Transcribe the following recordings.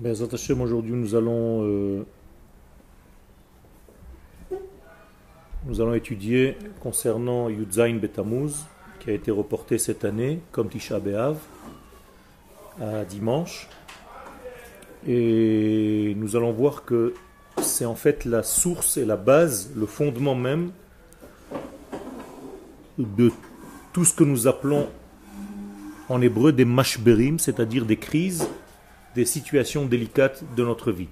Ben, aujourd'hui nous allons euh, nous allons étudier concernant Yudzain Betamuz qui a été reporté cette année comme Tisha B'Av à dimanche. Et nous allons voir que c'est en fait la source et la base, le fondement même de tout ce que nous appelons en hébreu des mashberim, c'est-à-dire des crises des situations délicates de notre vie.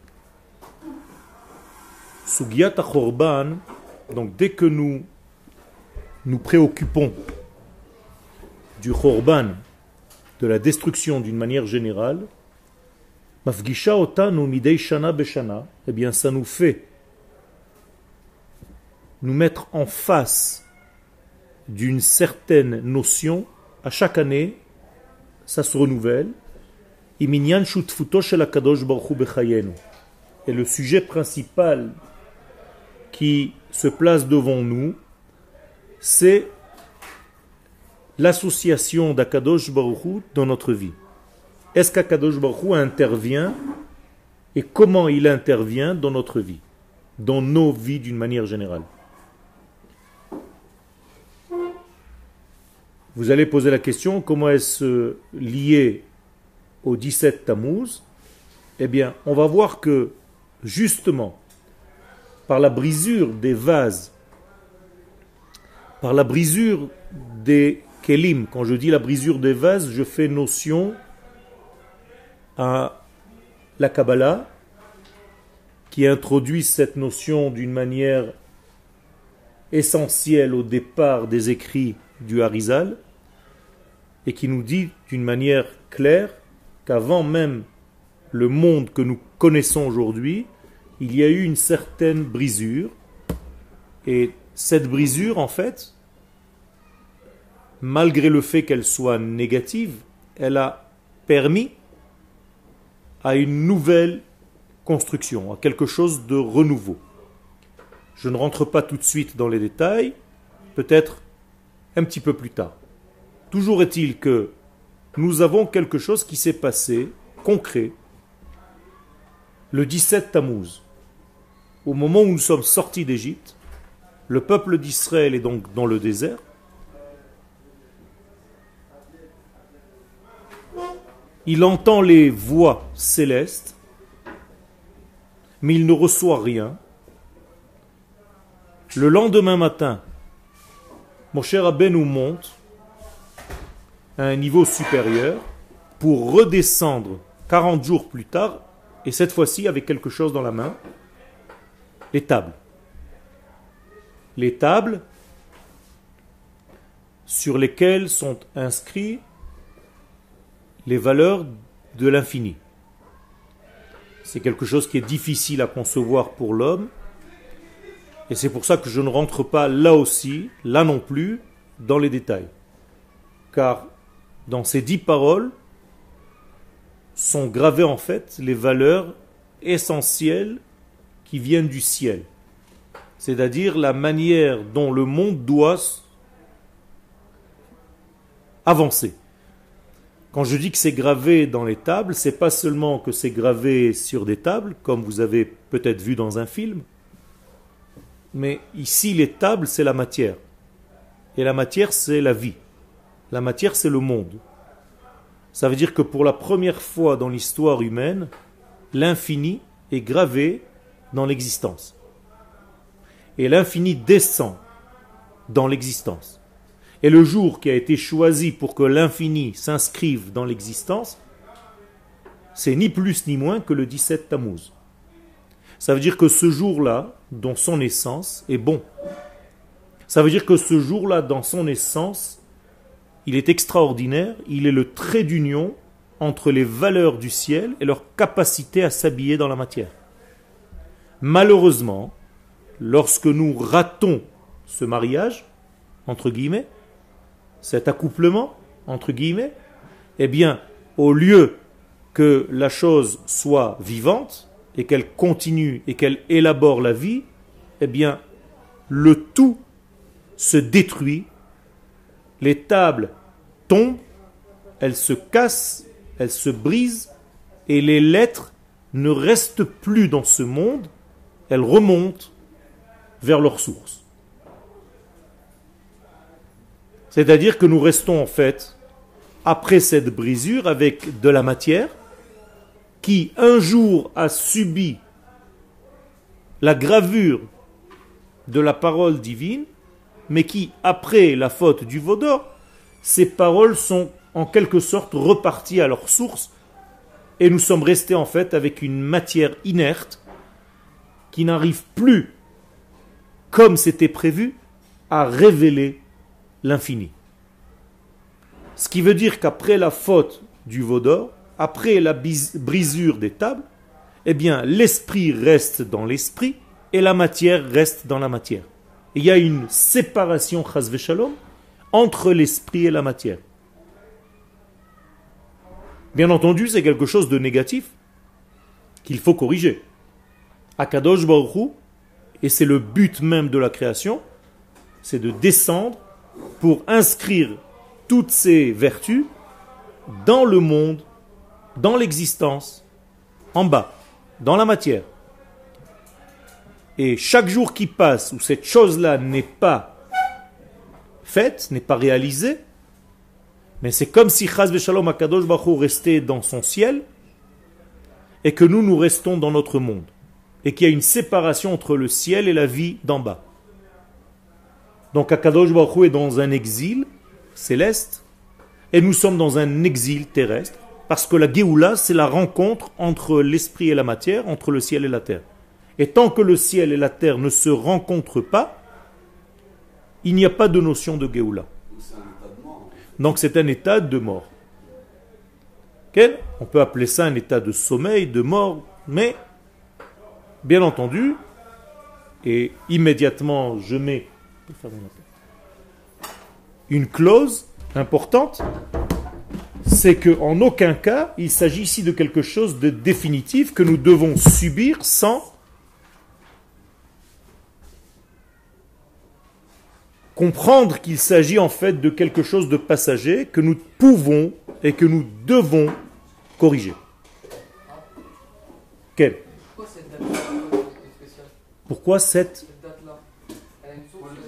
Sugiyat Chorban, donc dès que nous nous préoccupons du Chorban, de la destruction d'une manière générale, Mafgisha otanu midei shana beshana, eh bien ça nous fait nous mettre en face d'une certaine notion à chaque année, ça se renouvelle, et le sujet principal qui se place devant nous, c'est l'association d'Akadosh Baruch dans notre vie. Est-ce qu'Akadosh Baruch intervient et comment il intervient dans notre vie, dans nos vies d'une manière générale? Vous allez poser la question, comment est-ce lié au 17 Tammuz, eh bien, on va voir que, justement, par la brisure des vases, par la brisure des kelim, quand je dis la brisure des vases, je fais notion à la Kabbalah, qui introduit cette notion d'une manière essentielle au départ des écrits du Harizal, et qui nous dit d'une manière claire qu'avant même le monde que nous connaissons aujourd'hui, il y a eu une certaine brisure. Et cette brisure, en fait, malgré le fait qu'elle soit négative, elle a permis à une nouvelle construction, à quelque chose de renouveau. Je ne rentre pas tout de suite dans les détails, peut-être un petit peu plus tard. Toujours est-il que nous avons quelque chose qui s'est passé, concret, le 17 Tammuz. Au moment où nous sommes sortis d'Égypte, le peuple d'Israël est donc dans le désert. Il entend les voix célestes, mais il ne reçoit rien. Le lendemain matin, mon cher Abbé nous monte un niveau supérieur pour redescendre 40 jours plus tard, et cette fois-ci avec quelque chose dans la main, les tables. Les tables sur lesquelles sont inscrits les valeurs de l'infini. C'est quelque chose qui est difficile à concevoir pour l'homme, et c'est pour ça que je ne rentre pas là aussi, là non plus, dans les détails. Car dans ces dix paroles sont gravées en fait les valeurs essentielles qui viennent du ciel. C'est-à-dire la manière dont le monde doit avancer. Quand je dis que c'est gravé dans les tables, c'est pas seulement que c'est gravé sur des tables, comme vous avez peut-être vu dans un film, mais ici les tables c'est la matière. Et la matière c'est la vie. La matière, c'est le monde. Ça veut dire que pour la première fois dans l'histoire humaine, l'infini est gravé dans l'existence. Et l'infini descend dans l'existence. Et le jour qui a été choisi pour que l'infini s'inscrive dans l'existence, c'est ni plus ni moins que le 17 Tammuz. Ça veut dire que ce jour-là, dans son essence, est bon. Ça veut dire que ce jour-là, dans son essence, il est extraordinaire, il est le trait d'union entre les valeurs du ciel et leur capacité à s'habiller dans la matière. Malheureusement, lorsque nous ratons ce mariage, entre guillemets, cet accouplement, entre guillemets, eh bien, au lieu que la chose soit vivante et qu'elle continue et qu'elle élabore la vie, eh bien, le tout se détruit les tables tombent, elles se cassent, elles se brisent, et les lettres ne restent plus dans ce monde, elles remontent vers leur source. C'est-à-dire que nous restons en fait, après cette brisure, avec de la matière qui un jour a subi la gravure de la parole divine, mais qui, après la faute du Vaudor, ces paroles sont en quelque sorte reparties à leur source, et nous sommes restés en fait avec une matière inerte qui n'arrive plus comme c'était prévu, à révéler l'infini. Ce qui veut dire qu'après la faute du Vaudor, après la brisure des tables, eh bien, l'esprit reste dans l'esprit et la matière reste dans la matière. Il y a une séparation, shalom, entre l'esprit et la matière. Bien entendu, c'est quelque chose de négatif qu'il faut corriger. Akadosh Baruch et c'est le but même de la création, c'est de descendre pour inscrire toutes ces vertus dans le monde, dans l'existence, en bas, dans la matière. Et chaque jour qui passe où cette chose-là n'est pas faite, n'est pas réalisée, mais c'est comme si Chaz Shalom Akadosh Baruch restait dans son ciel et que nous, nous restons dans notre monde et qu'il y a une séparation entre le ciel et la vie d'en bas. Donc Akadosh Baruch est dans un exil céleste et nous sommes dans un exil terrestre parce que la Géoula, c'est la rencontre entre l'esprit et la matière, entre le ciel et la terre. Et tant que le ciel et la terre ne se rencontrent pas, il n'y a pas de notion de Géoula. Donc c'est un état de mort. On peut appeler ça un état de sommeil, de mort, mais Bien entendu, et immédiatement je mets une clause importante, c'est qu'en aucun cas il s'agit ici de quelque chose de définitif que nous devons subir sans comprendre qu'il s'agit en fait de quelque chose de passager que nous pouvons et que nous devons corriger. Quel pourquoi cette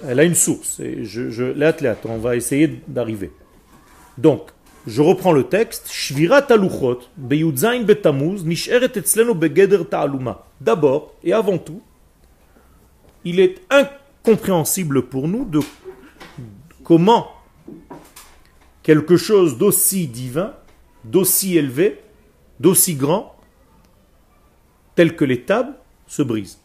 Elle a une source. Et je, je, on va essayer d'arriver. Donc, je reprends le texte. D'abord et avant tout, il est incompréhensible pour nous de comment quelque chose d'aussi divin, d'aussi élevé, d'aussi grand, tel que les tables, se brise?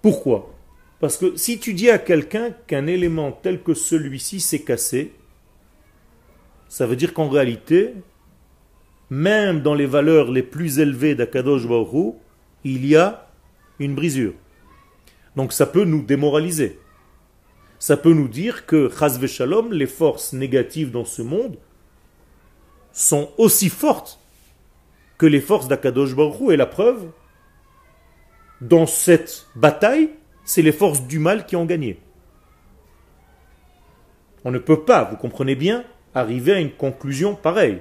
Pourquoi? Parce que si tu dis à quelqu'un qu'un élément tel que celui-ci s'est cassé, ça veut dire qu'en réalité, même dans les valeurs les plus élevées d'Akadosh Baruch il y a une brisure. Donc ça peut nous démoraliser. Ça peut nous dire que, les forces négatives dans ce monde sont aussi fortes que les forces d'Akadosh Baruch Et la preuve, dans cette bataille, c'est les forces du mal qui ont gagné. On ne peut pas, vous comprenez bien, arriver à une conclusion pareille.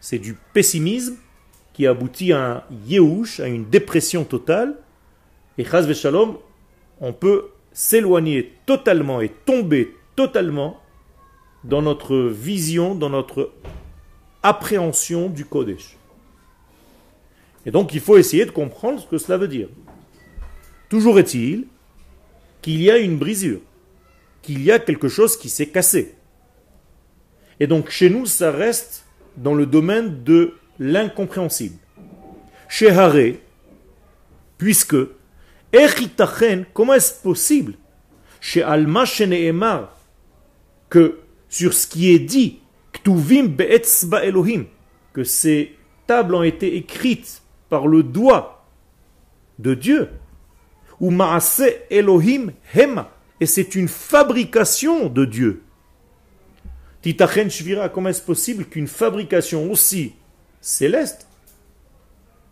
C'est du pessimisme qui aboutit à un yéhouch, à une dépression totale. Et on peut s'éloigner totalement et tomber totalement dans notre vision, dans notre appréhension du Kodesh. Et donc il faut essayer de comprendre ce que cela veut dire. Toujours est-il qu'il y a une brisure, qu'il y a quelque chose qui s'est cassé. Et donc chez nous, ça reste dans le domaine de l'incompréhensible. Chez Haré, puisque, comment est-ce possible, chez Alma Emar, que sur ce qui est dit, Elohim, que ces tables ont été écrites par le doigt de Dieu, ou Maase Elohim Hema. Et c'est une fabrication de Dieu. Titachen Shvira, comment est-ce possible qu'une fabrication aussi céleste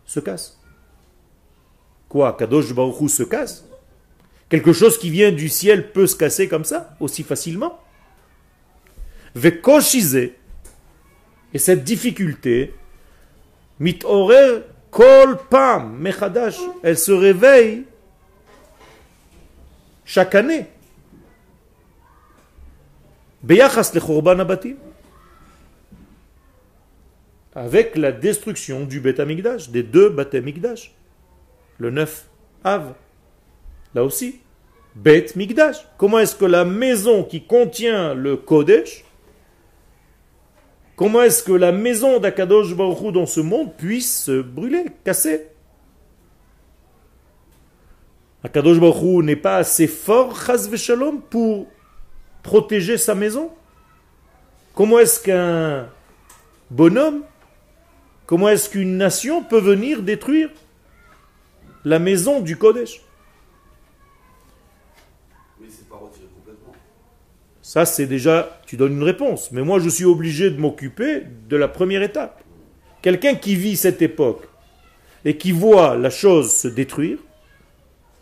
se casse? Quoi Kadosh Baruch se casse? Quelque chose qui vient du ciel peut se casser comme ça, aussi facilement? Vekoshize, et cette difficulté, mitorer Kol Pam Mechadash, elle se réveille chaque année. Beyachas le. Avec la destruction du Bet Amigdash, des deux Bet Amigdash. Le 9 Av. Là aussi. Bet Migdash. Comment est-ce que la maison qui contient le Kodesh, comment est-ce que la maison d'Akadosh Baruch dans ce monde puisse se brûler, casser? Akadosh Baruch n'est pas assez fort, Chaz pour protéger sa maison? Comment est-ce qu'un bonhomme, comment est-ce qu'une nation peut venir détruire la maison du Kodesh Ça, c'est déjà, tu donnes une réponse. Mais moi, je suis obligé de m'occuper de la première étape. Quelqu'un qui vit cette époque et qui voit la chose se détruire,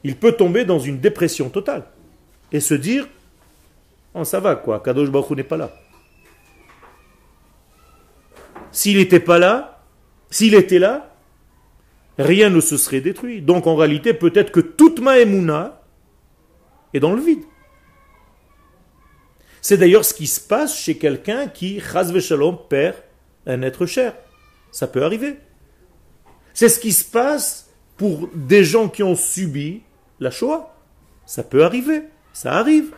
il peut tomber dans une dépression totale et se dire oh, ça va quoi, Kadosh Baruch n'est pas là. S'il n'était pas là, s'il était là, rien ne se serait détruit. Donc en réalité, peut-être que toute ma émouna est dans le vide. C'est d'ailleurs ce qui se passe chez quelqu'un qui, chas shalom, perd un être cher. Ça peut arriver. C'est ce qui se passe pour des gens qui ont subi la Shoah. Ça peut arriver. Ça arrive.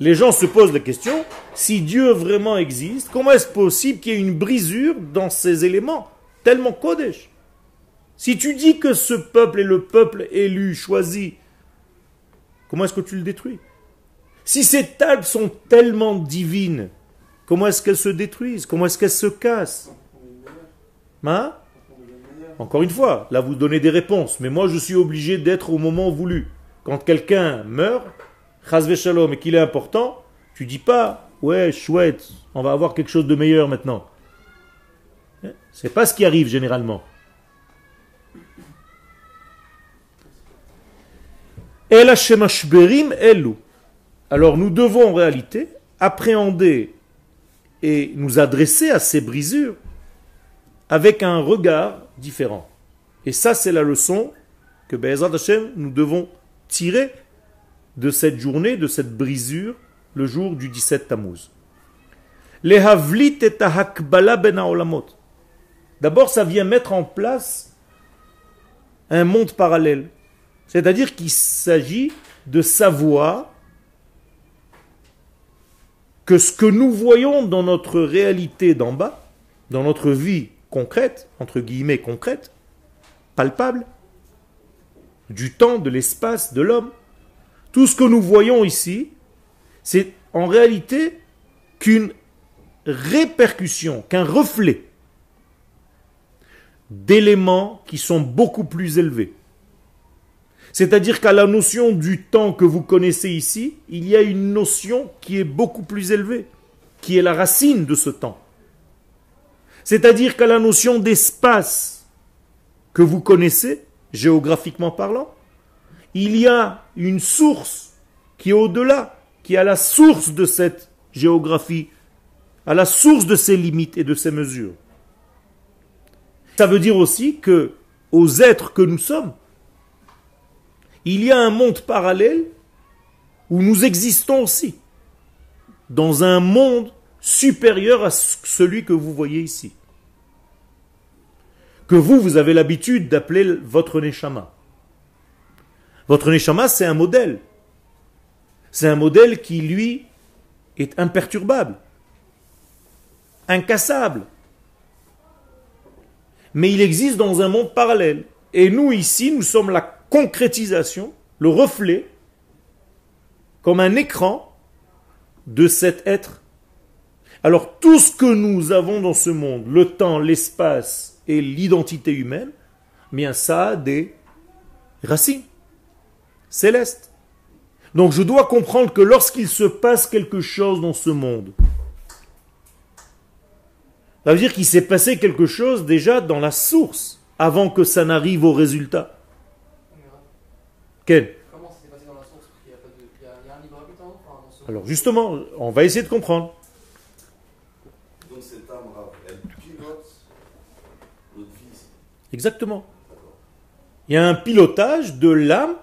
Les gens se posent la question, si Dieu vraiment existe, comment est-ce possible qu'il y ait une brisure dans ces éléments tellement Kodesh? Si tu dis que ce peuple est le peuple élu, choisi, comment est-ce que tu le détruis? Si ces tables sont tellement divines, comment est-ce qu'elles se détruisent? Comment est-ce qu'elles se cassent? Hein? Encore une fois, là vous donnez des réponses, mais moi je suis obligé d'être au moment voulu. Quand quelqu'un meurt, Shalom et qu'il est important, tu dis pas, ouais, chouette, on va avoir quelque chose de meilleur maintenant. Hein? C'est pas ce qui arrive généralement. Alors nous devons en réalité appréhender et nous adresser à ces brisures avec un regard différent. Et ça, c'est la leçon que Be'ezrat Hashem, nous devons tirer de cette journée, de cette brisure, le jour du 17 Tammuz. Et ben D'abord, ça vient mettre en place un monde parallèle. C'est-à-dire qu'il s'agit de savoir que ce que nous voyons dans notre réalité d'en bas, dans notre vie concrète, entre guillemets concrète, palpable, du temps, de l'espace, de l'homme, tout ce que nous voyons ici, c'est en réalité qu'une répercussion, qu'un reflet d'éléments qui sont beaucoup plus élevés. C'est-à-dire qu'à la notion du temps que vous connaissez ici, il y a une notion qui est beaucoup plus élevée, qui est la racine de ce temps. C'est-à-dire qu'à la notion d'espace que vous connaissez, géographiquement parlant, il y a une source qui est au-delà, qui est à la source de cette géographie, à la source de ces limites et de ces mesures. Ça veut dire aussi que aux êtres que nous sommes, il y a un monde parallèle où nous existons aussi, dans un monde supérieur à celui que vous voyez ici. Que vous, vous avez l'habitude d'appeler votre Neshama. Votre Neshama, c'est un modèle. C'est un modèle qui, lui, est imperturbable, incassable. Mais il existe dans un monde parallèle. Et nous, ici, nous sommes la concrétisation, le reflet, comme un écran de cet être. Alors tout ce que nous avons dans ce monde, le temps, l'espace et l'identité humaine, bien ça a des racines céleste. Donc je dois comprendre que lorsqu'il se passe quelque chose dans ce monde, ça veut dire qu'il s'est passé quelque chose déjà dans la source, avant que ça n'arrive au résultat. Quel? Alors justement, on va essayer de comprendre. Donc cette âme, elle pilote notre vie Exactement. Il y a un pilotage de l'âme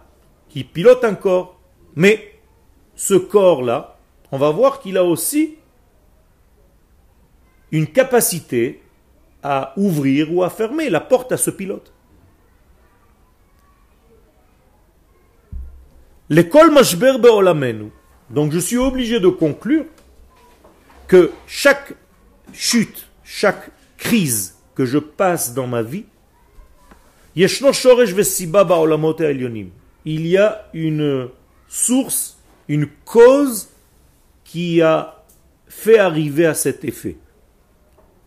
qui pilote un corps. Mais ce corps-là, on va voir qu'il a aussi une capacité à ouvrir ou à fermer la porte à ce pilote. L'école Mashber Be'olamenu. Donc je suis obligé de conclure que chaque chute, chaque crise que je passe dans ma vie, il y a une source, une cause qui a fait arriver à cet effet.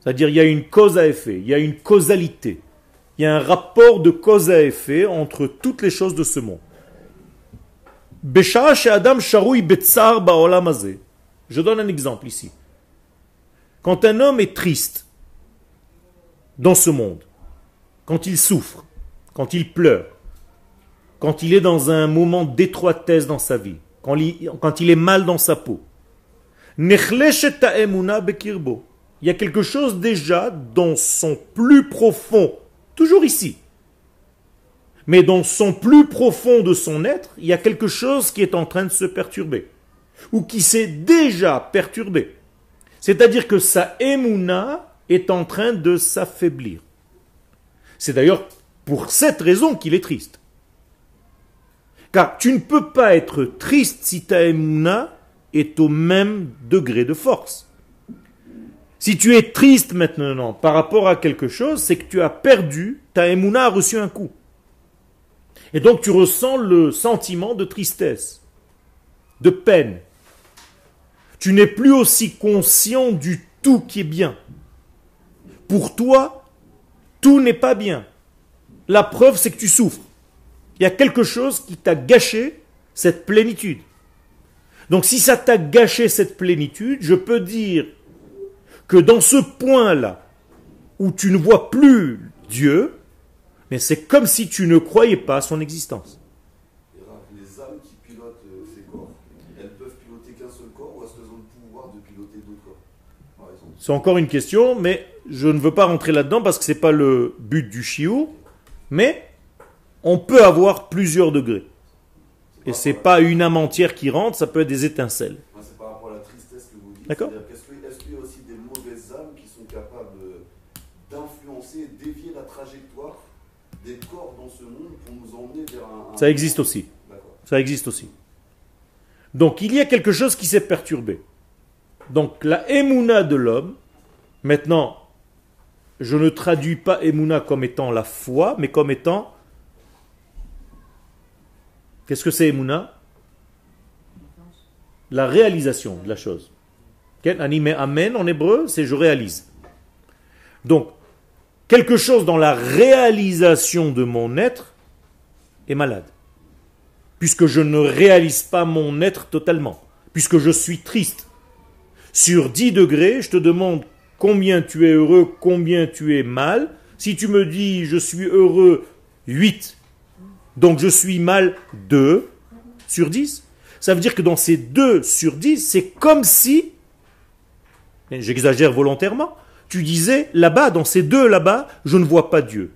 C'est-à-dire il y a une cause à effet, il y a une causalité, il y a un rapport de cause à effet entre toutes les choses de ce monde. Je donne un exemple ici. Quand un homme est triste dans ce monde, quand il souffre, quand il pleure, quand il est dans un moment d'étroitesse dans sa vie, quand il, est mal dans sa peau, il y a quelque chose déjà dans son plus profond, toujours ici, mais dans son plus profond de son être, il y a quelque chose qui est en train de se perturber, ou qui s'est déjà perturbé. C'est-à-dire que sa émouna est en train de s'affaiblir. C'est d'ailleurs pour cette raison qu'il est triste. Car tu ne peux pas être triste si ta émouna est au même degré de force. Si tu es triste maintenant par rapport à quelque chose, c'est que tu as perdu, ta émouna a reçu un coup. Et donc tu ressens le sentiment de tristesse, de peine. Tu n'es plus aussi conscient du tout qui est bien. Pour toi, tout n'est pas bien. La preuve, c'est que tu souffres. Il y a quelque chose qui t'a gâché cette plénitude. Donc si ça t'a gâché cette plénitude, je peux dire que dans ce point-là, où tu ne vois plus Dieu, mais c'est comme si tu ne croyais pas à son existence. Les âmes qui pilotent euh, ces corps, elles peuvent piloter qu'un seul corps ou est-ce qu'elles ont le pouvoir de piloter d'autres corps? C'est encore une question, mais je ne veux pas rentrer là-dedans parce que ce n'est pas le but du chiot, mais on peut avoir plusieurs degrés. Et c'est pas une âme entière qui rentre, ça peut être des étincelles. C'est par rapport à la tristesse que vous dites. D'accord Est-ce qu'il y a aussi des mauvaises âmes qui sont capables d'influencer, dévier la trajectoire des corps dans ce monde pour nous emmener vers un. Ça existe aussi. Ça existe aussi. Donc il y a quelque chose qui s'est perturbé. Donc la émouna de l'homme, maintenant, je ne traduis pas émouna comme étant la foi, mais comme étant. Qu'est-ce que c'est émouna? La réalisation de la chose. Animé amen en hébreu, c'est je réalise. Donc, quelque chose dans la réalisation de mon être est malade. Puisque je ne réalise pas mon être totalement. Puisque je suis triste. Sur 10 degrés, je te demande combien tu es heureux, combien tu es mal. Si tu me dis je suis heureux 8, donc je suis mal 2 sur 10, ça veut dire que dans ces 2 sur 10, c'est comme si, j'exagère volontairement, tu disais, là-bas, dans ces deux là-bas, je ne vois pas Dieu.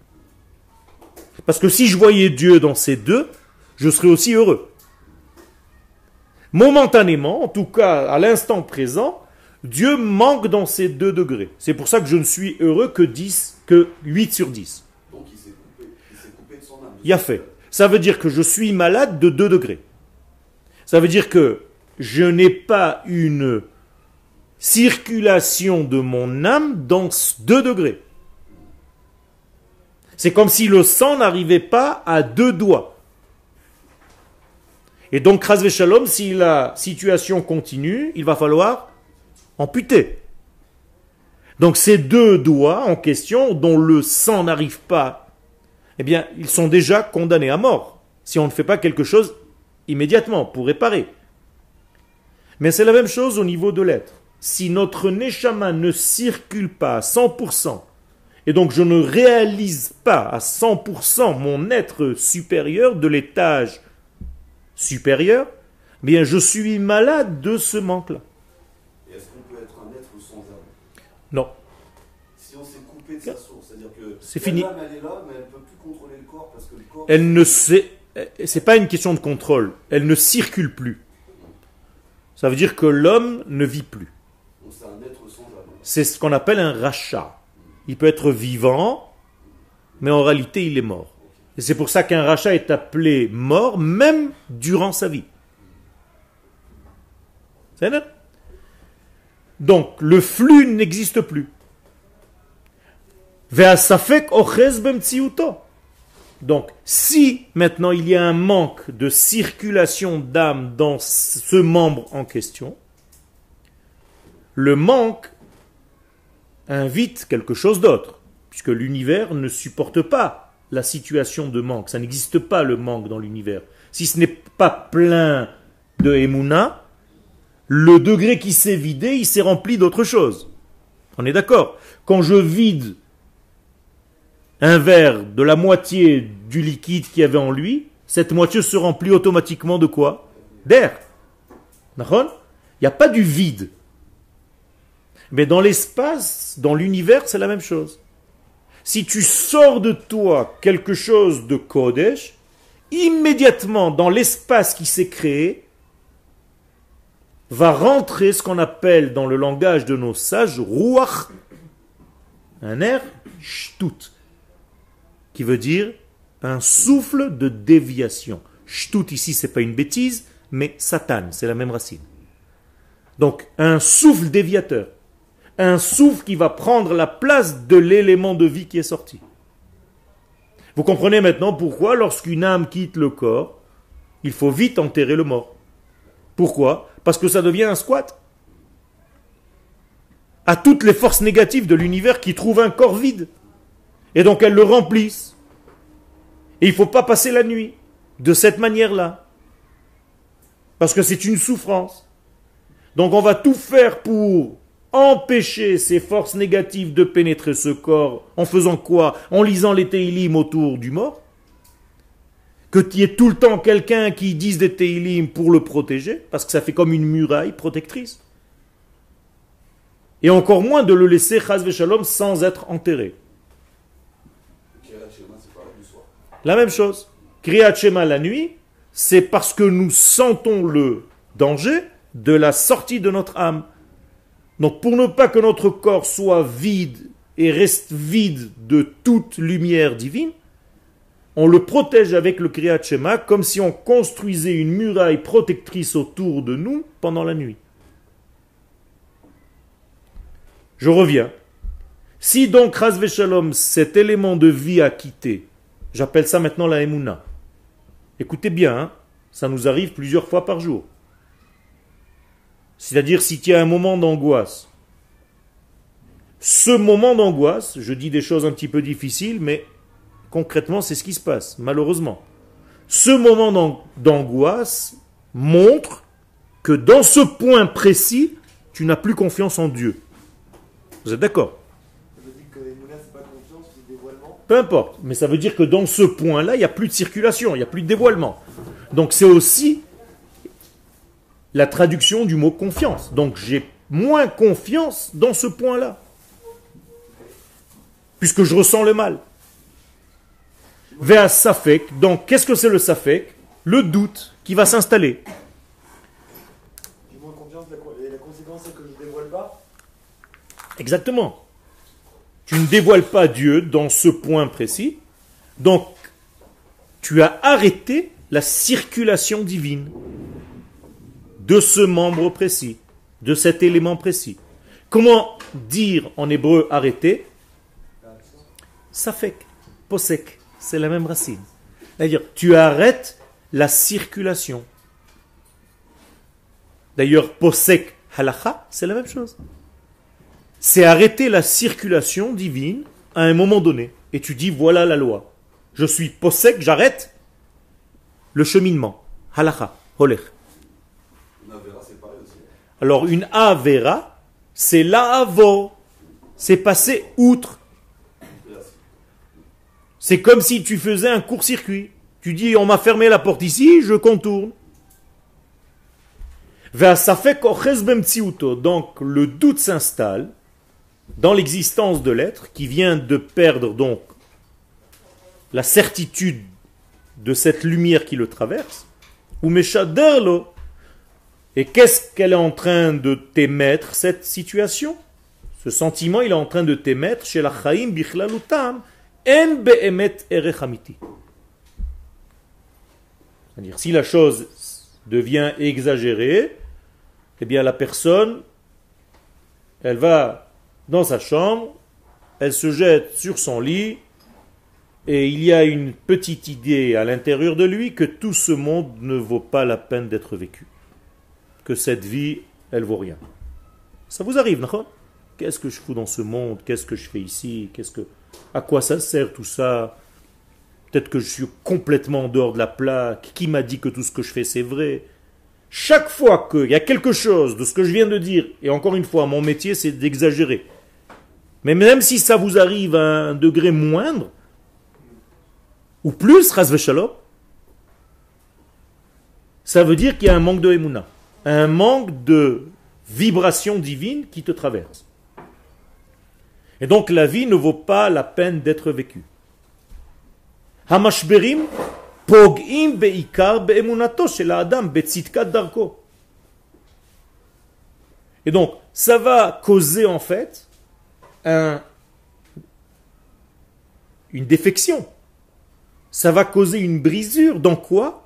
Parce que si je voyais Dieu dans ces deux, je serais aussi heureux. Momentanément, en tout cas à l'instant présent, Dieu manque dans ces deux degrés. C'est pour ça que je ne suis heureux que 10, que 8 sur 10. Donc il s'est coupé, de son âme. Il a fait. Ça veut dire que je suis malade de 2 degrés. Ça veut dire que je n'ai pas une circulation de mon âme dans 2 degrés. C'est comme si le sang n'arrivait pas à deux doigts. Et donc, Krasve Shalom, si la situation continue, il va falloir amputer. Donc, ces deux doigts en question, dont le sang n'arrive pas, eh bien, ils sont déjà condamnés à mort, si on ne fait pas quelque chose immédiatement pour réparer. Mais c'est la même chose au niveau de l'être si notre neshama ne circule pas à 100%, et donc je ne réalise pas à 100% mon être supérieur de l'étage supérieur, eh bien je suis malade de ce manque-là. Est-ce qu'on peut être un être sans âme? Non. Si on s'est coupé de sa source, c'est-à-dire que C'est fini. elle est là, mais elle ne peut plus contrôler le corps parce que le corps. Elle ne sait, c'est pas une question de contrôle, elle ne circule plus. Ça veut dire que l'homme ne vit plus. Donc c'est un être sans âme. C'est ce qu'on appelle un rachat. Il peut être vivant, mais en réalité il est mort. Et c'est pour ça qu'un rachat est appelé mort même durant sa vie. C'est Donc le flux n'existe plus. Donc, si maintenant il y a un manque de circulation d'âme dans ce membre en question, le manque invite quelque chose d'autre, puisque l'univers ne supporte pas la situation de manque. Ça n'existe pas le manque dans l'univers. Si ce n'est pas plein de Emouna, le degré qui s'est vidé, il s'est rempli d'autre chose. On est d'accord Quand je vide un verre de la moitié du liquide qu'il y avait en lui, cette moitié se remplit automatiquement de quoi? D'air. Il n'y a pas du vide. Mais dans l'espace, dans l'univers, c'est la même chose. Si tu sors de toi quelque chose de Kodesh, immédiatement dans l'espace qui s'est créé, va rentrer ce qu'on appelle dans le langage de nos sages, Ruach, un air, Shtut, qui veut dire un souffle de déviation. Shtut ici, c'est pas une bêtise, mais Satan, c'est la même racine. Donc, un souffle déviateur. Un souffle qui va prendre la place de l'élément de vie qui est sorti. Vous comprenez maintenant pourquoi, lorsqu'une âme quitte le corps, il faut vite enterrer le mort. Pourquoi? Parce que ça devient un squat. À toutes les forces négatives de l'univers qui trouvent un corps vide. Et donc elles le remplissent. Et il ne faut pas passer la nuit de cette manière-là. Parce que c'est une souffrance. Donc on va tout faire pour empêcher ces forces négatives de pénétrer ce corps en faisant quoi? En lisant les Teilim autour du mort? Que tu ait tout le temps quelqu'un qui dise des Teilim pour le protéger, parce que ça fait comme une muraille protectrice. Et encore moins de le laisser, chas shalom, sans être enterré. La même chose. Kriyat Shema la nuit, c'est parce que nous sentons le danger de la sortie de notre âme. Donc pour ne pas que notre corps soit vide et reste vide de toute lumière divine, on le protège avec le Kriyat Shema comme si on construisait une muraille protectrice autour de nous pendant la nuit. Je reviens. Si donc, Ras Shalom, cet élément de vie a quitté, j'appelle ça maintenant la Emouna. Écoutez bien, hein, ça nous arrive plusieurs fois par jour. C'est-à-dire si tu as un moment d'angoisse, ce moment d'angoisse, je dis des choses un petit peu difficiles, mais concrètement c'est ce qui se passe, malheureusement. Ce moment d'an- d'angoisse montre que dans ce point précis, tu n'as plus confiance en Dieu. Vous êtes d'accord? Ça veut dire que Emouna, c'est pas confiance, c'est dévoilement? Peu importe, mais ça veut dire que dans ce point-là, il n'y a plus de circulation, il n'y a plus de dévoilement. Donc c'est aussi la traduction du mot confiance. Donc j'ai moins confiance dans ce point-là. Puisque je ressens le mal. Vers Safek, donc qu'est-ce que c'est le Safek? Le doute qui va s'installer. J'ai moins confiance, la, co- et la conséquence c'est que je dévoile pas? Exactement. Tu ne dévoiles pas Dieu dans ce point précis. Donc, tu as arrêté la circulation divine de ce membre précis, de cet élément précis. Comment dire en hébreu arrêter? Safek, posek, c'est la même racine. C'est-à-dire, tu arrêtes la circulation. D'ailleurs, posek halacha, c'est la même chose c'est arrêter la circulation divine à un moment donné. Et tu dis, voilà la loi. Je suis possèque, j'arrête le cheminement. Halacha, holech. Une Avera, c'est pareil aussi. Alors une avera, c'est la avo. C'est passer outre. C'est comme si tu faisais un court-circuit. Tu dis, on m'a fermé la porte ici, je contourne. Donc le doute s'installe. dans l'existence de l'être qui vient de perdre donc la certitude de cette lumière qui le traverse, ou Meshaderlo, et qu'est-ce qu'elle est en train de t'émettre, cette situation? Ce sentiment, il est en train de t'émettre chez la Chaim Bichlalutam, En Be'emet Erechamiti. C'est-à-dire, si la chose devient exagérée, eh bien la personne, elle va dans sa chambre, elle se jette sur son lit, et il y a une petite idée à l'intérieur de lui que tout ce monde ne vaut pas la peine d'être vécu. Que cette vie, elle vaut rien. Ça vous arrive, non? Qu'est-ce que je fous dans ce monde? Qu'est-ce que je fais ici? Qu'est-ce que à quoi ça sert tout ça? Peut-être que je suis complètement en dehors de la plaque. Qui m'a dit que tout ce que je fais c'est vrai? Chaque fois qu'il y a quelque chose de ce que je viens de dire, et encore une fois, mon métier c'est d'exagérer. Mais même si ça vous arrive à un degré moindre, ou plus, ça veut dire qu'il y a un manque de Emouna, un manque de vibration divine qui te traverse. Et donc la vie ne vaut pas la peine d'être vécue. Hamashberim pog'im beikar be'emunato shel adam betzitkat darko. Et donc, ça va causer en fait un, une défection ça va causer une brisure. Dans quoi?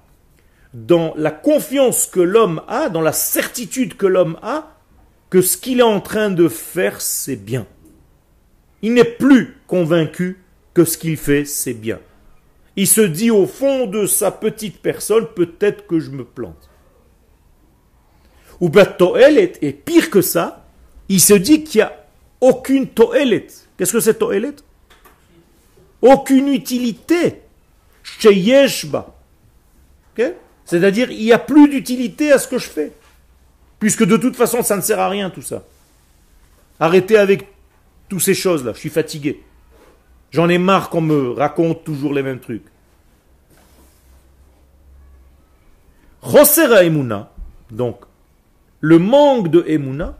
Dans la confiance que l'homme a, dans la certitude que l'homme a, que ce qu'il est en train de faire, c'est bien. Il n'est plus convaincu que ce qu'il fait, c'est bien. Il se dit au fond de sa petite personne, peut-être que je me plante. Ou bien Toelet, et pire que ça, il se dit qu'il n'y a aucune Toelet. Qu'est-ce que c'est Toelet? Aucune utilité c'est-à-dire, il n'y a plus d'utilité à ce que je fais. Puisque de toute façon, ça ne sert à rien tout ça. Arrêtez avec toutes ces choses-là, je suis fatigué. J'en ai marre qu'on me raconte toujours les mêmes trucs. Rosera Emuna, donc, le manque de Emuna,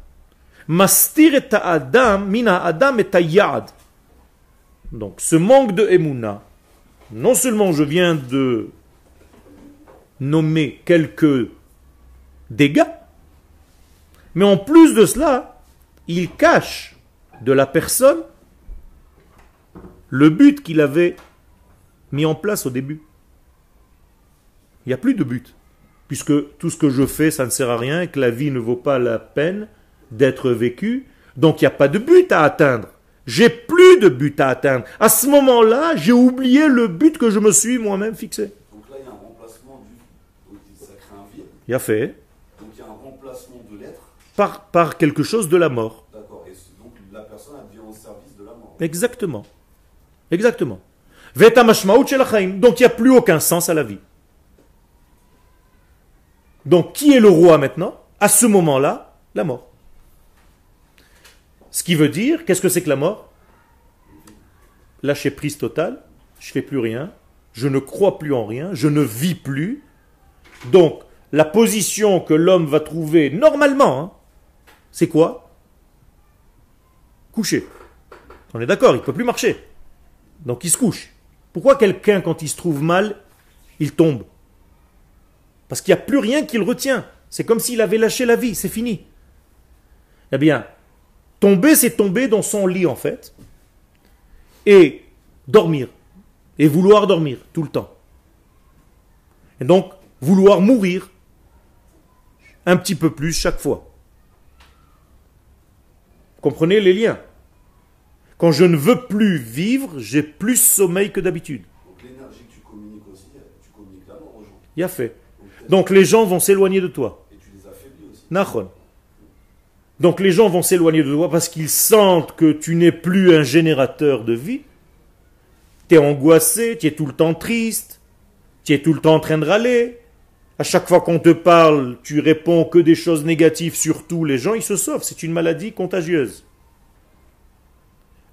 mastir et adam, mina adam et yad. Donc, ce manque de Emuna, non seulement je viens de nommer quelques dégâts, mais en plus de cela, il cache de la personne le but qu'il avait mis en place au début. Il n'y a plus de but, puisque tout ce que je fais, ça ne sert à rien, et que la vie ne vaut pas la peine d'être vécue, donc il n'y a pas de but à atteindre. J'ai plus de but à atteindre. À ce moment-là, j'ai oublié le but que je me suis moi-même fixé. Donc là, il y a un remplacement du. Ça crée un vide. Il a fait. Donc il y a un remplacement de l'être. Par, par quelque chose de la mort. D'accord. Et donc la personne a devient au service de la mort. Exactement. Exactement. Donc il n'y a plus aucun sens à la vie. Donc qui est le roi maintenant? À ce moment-là, la mort. Ce qui veut dire, qu'est-ce que c'est que la mort? Lâcher prise totale, je fais plus rien, je ne crois plus en rien, je ne vis plus. Donc, la position que l'homme va trouver normalement, hein, c'est quoi? Coucher. On est d'accord, il ne peut plus marcher. Donc il se couche. Pourquoi quelqu'un, quand il se trouve mal, il tombe? Parce qu'il n'y a plus rien qui le retient. C'est comme s'il avait lâché la vie, c'est fini. Eh bien, Tomber, c'est tomber dans son lit en fait. Et dormir. Et vouloir dormir tout le temps. Et donc, vouloir mourir un petit peu plus chaque fois. Comprenez les liens? Quand je ne veux plus vivre, j'ai plus sommeil que d'habitude. Donc l'énergie que tu communiques aussi, tu communiques la mort aux gens. Il a fait. Donc les gens vont s'éloigner de toi. Et tu les affaiblis aussi. Donc les gens vont s'éloigner de toi parce qu'ils sentent que tu n'es plus un générateur de vie. Tu es angoissé, tu es tout le temps triste, tu es tout le temps en train de râler. À chaque fois qu'on te parle, tu réponds que des choses négatives sur tous les gens, ils se sauvent. C'est une maladie contagieuse.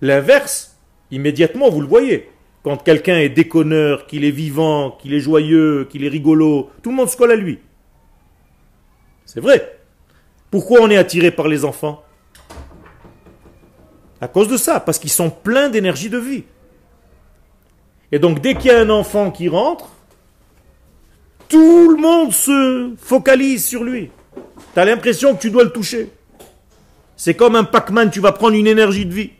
L'inverse, immédiatement, vous le voyez. Quand quelqu'un est déconneur, qu'il est vivant, qu'il est joyeux, qu'il est rigolo, tout le monde se colle à lui. C'est vrai. Pourquoi on est attiré par les enfants? À cause de ça, parce qu'ils sont pleins d'énergie de vie. Et donc dès qu'il y a un enfant qui rentre, tout le monde se focalise sur lui. Tu as l'impression que tu dois le toucher. C'est comme un Pac-Man, tu vas prendre une énergie de vie.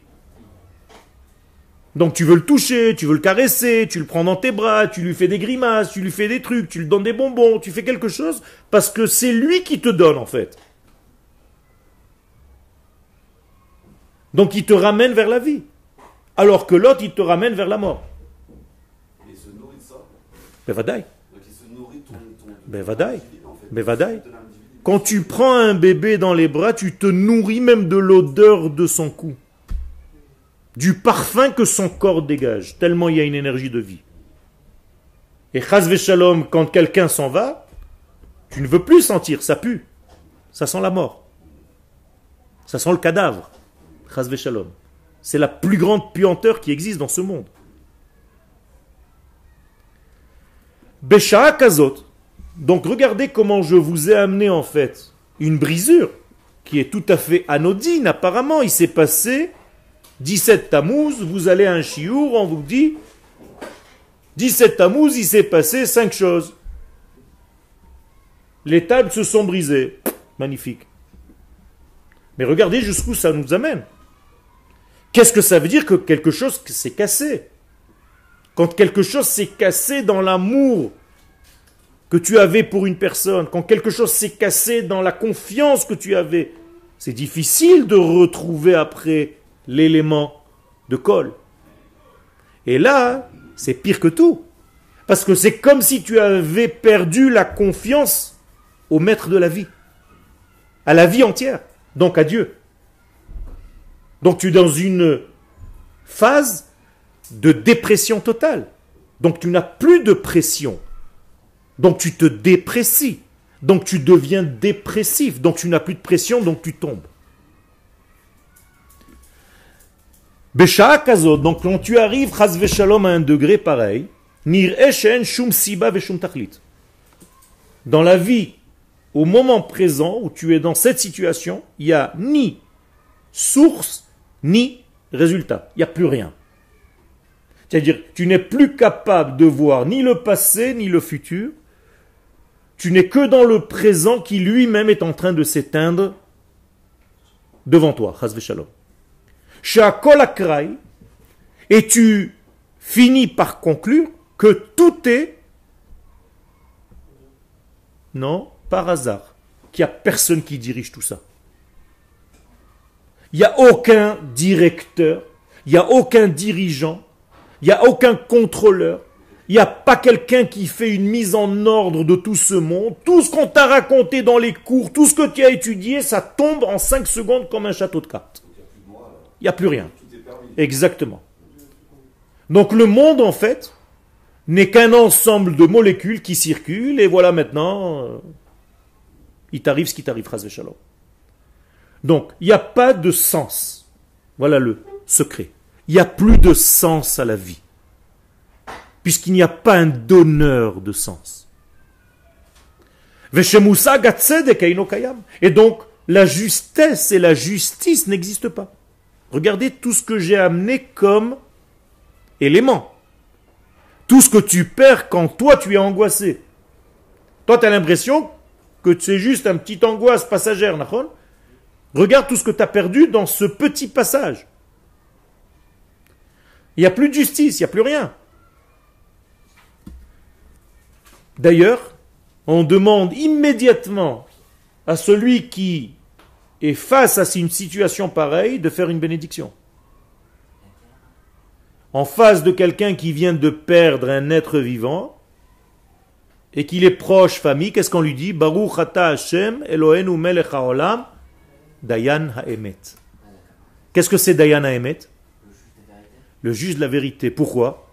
Donc tu veux le toucher, tu veux le caresser, tu le prends dans tes bras, tu lui fais des grimaces, tu lui fais des trucs, tu lui donnes des bonbons, tu fais quelque chose parce que c'est lui qui te donne en fait. Donc il te ramène vers la vie. Alors que l'autre, il te ramène vers la mort. Et se nourrit de ça? De l'individu. Quand tu prends un bébé dans les bras, tu te nourris même de l'odeur de son cou. Du parfum que son corps dégage, tellement il y a une énergie de vie. Et chas shalom, quand quelqu'un s'en va, tu ne veux plus sentir, ça pue. Ça sent la mort. Ça sent le cadavre. Chas shalom. C'est la plus grande puanteur qui existe dans ce monde. Besha kazot. Donc regardez comment je vous ai amené en fait une brisure qui est tout à fait anodine. Apparemment, il s'est passé 17 Tammuz, vous allez à un chiour, on vous dit 17 Tammuz, il s'est passé cinq choses. Les tables se sont brisées. Magnifique. Mais regardez jusqu'où ça nous amène. Qu'est-ce que ça veut dire que quelque chose s'est cassé? Quand quelque chose s'est cassé dans l'amour que tu avais pour une personne, quand quelque chose s'est cassé dans la confiance que tu avais, c'est difficile de retrouver après l'élément de colle. Et là, c'est pire que tout. Parce que c'est comme si tu avais perdu la confiance au maître de la vie, à la vie entière, donc à Dieu. Donc tu es dans une phase de dépression totale. Donc tu n'as plus de pression. Donc tu te déprécies. Donc tu deviens dépressif. Donc tu n'as plus de pression, donc tu tombes. Donc quand tu arrives, shalom à un degré pareil. Dans la vie, au moment présent où tu es dans cette situation, il n'y a ni source, ni résultat. Il n'y a plus rien. C'est-à-dire, tu n'es plus capable de voir ni le passé, ni le futur. Tu n'es que dans le présent qui lui-même est en train de s'éteindre devant toi. Et tu finis par conclure que tout est, non, par hasard, qu'il n'y a personne qui dirige tout ça. Il n'y a aucun directeur, il n'y a aucun dirigeant, il n'y a aucun contrôleur, il n'y a pas quelqu'un qui fait une mise en ordre de tout ce monde. Tout ce qu'on t'a raconté dans les cours, tout ce que tu as étudié, ça tombe en 5 secondes comme un château de cartes. Il n'y a plus rien. Exactement. Donc le monde, en fait, n'est qu'un ensemble de molécules qui circulent, et voilà maintenant, euh, il t'arrive ce qui t'arrive, de Shalom. Donc, il n'y a pas de sens. Voilà le secret. Il n'y a plus de sens à la vie. Puisqu'il n'y a pas un donneur de sens. Et donc, la justesse et la justice n'existent pas. Regardez tout ce que j'ai amené comme élément. Tout ce que tu perds quand toi tu es angoissé. Toi tu as l'impression que c'est juste un petit angoisse passagère, Regarde tout ce que tu as perdu dans ce petit passage. Il n'y a plus de justice, il n'y a plus rien. D'ailleurs, on demande immédiatement à celui qui et face à une situation pareille, de faire une bénédiction. En face de quelqu'un qui vient de perdre un être vivant et qu'il est proche famille, qu'est-ce qu'on lui dit? Baruch ata Hashem Elohenu melech haolam Dayan ha'emet. Qu'est-ce que c'est Dayan ha'emet? Le juge de la vérité. Pourquoi?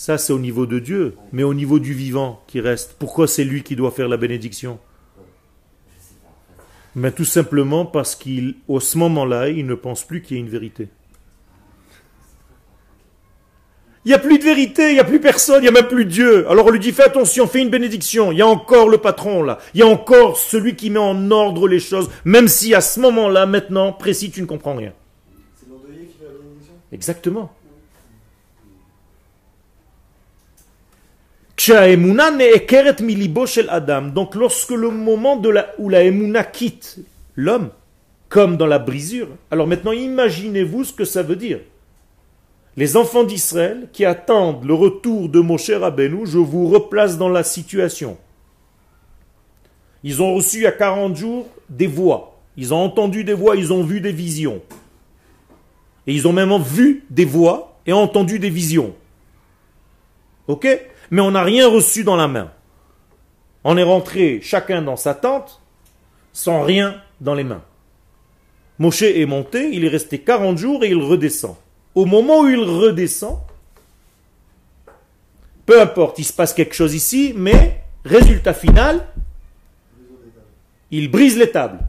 Ça, c'est au niveau de Dieu, mais au niveau du vivant qui reste. Pourquoi c'est lui qui doit faire la bénédiction? Mais tout simplement parce qu'au ce moment-là, il ne pense plus qu'il y ait une vérité. Il Il n'y a plus de vérité, il n'y a plus personne, il n'y a même plus Dieu. Alors on lui dit fais attention, fais une bénédiction. Il y a encore le patron là. Il y a encore celui qui met en ordre les choses, même si à ce moment-là, maintenant, précis, tu ne comprends rien. C'est l'endeuillé qui fait la bénédiction? Exactement. Donc lorsque le moment de où la emuna quitte l'homme, comme dans la brisure, alors maintenant imaginez-vous ce que ça veut dire. Les enfants d'Israël qui attendent le retour de Moshe Rabbeinu, je vous replace dans la situation. Ils ont reçu à 40 jours des voix. Ils ont entendu des voix, ils ont vu des visions. Et ils ont même vu des voix et entendu des visions. Ok? Mais on n'a rien reçu dans la main. On est rentré chacun dans sa tente sans rien dans les mains. Moshe est monté, il est resté 40 jours et il redescend. Au moment où il redescend, peu importe, il se passe quelque chose ici, mais résultat final, il brise les tables.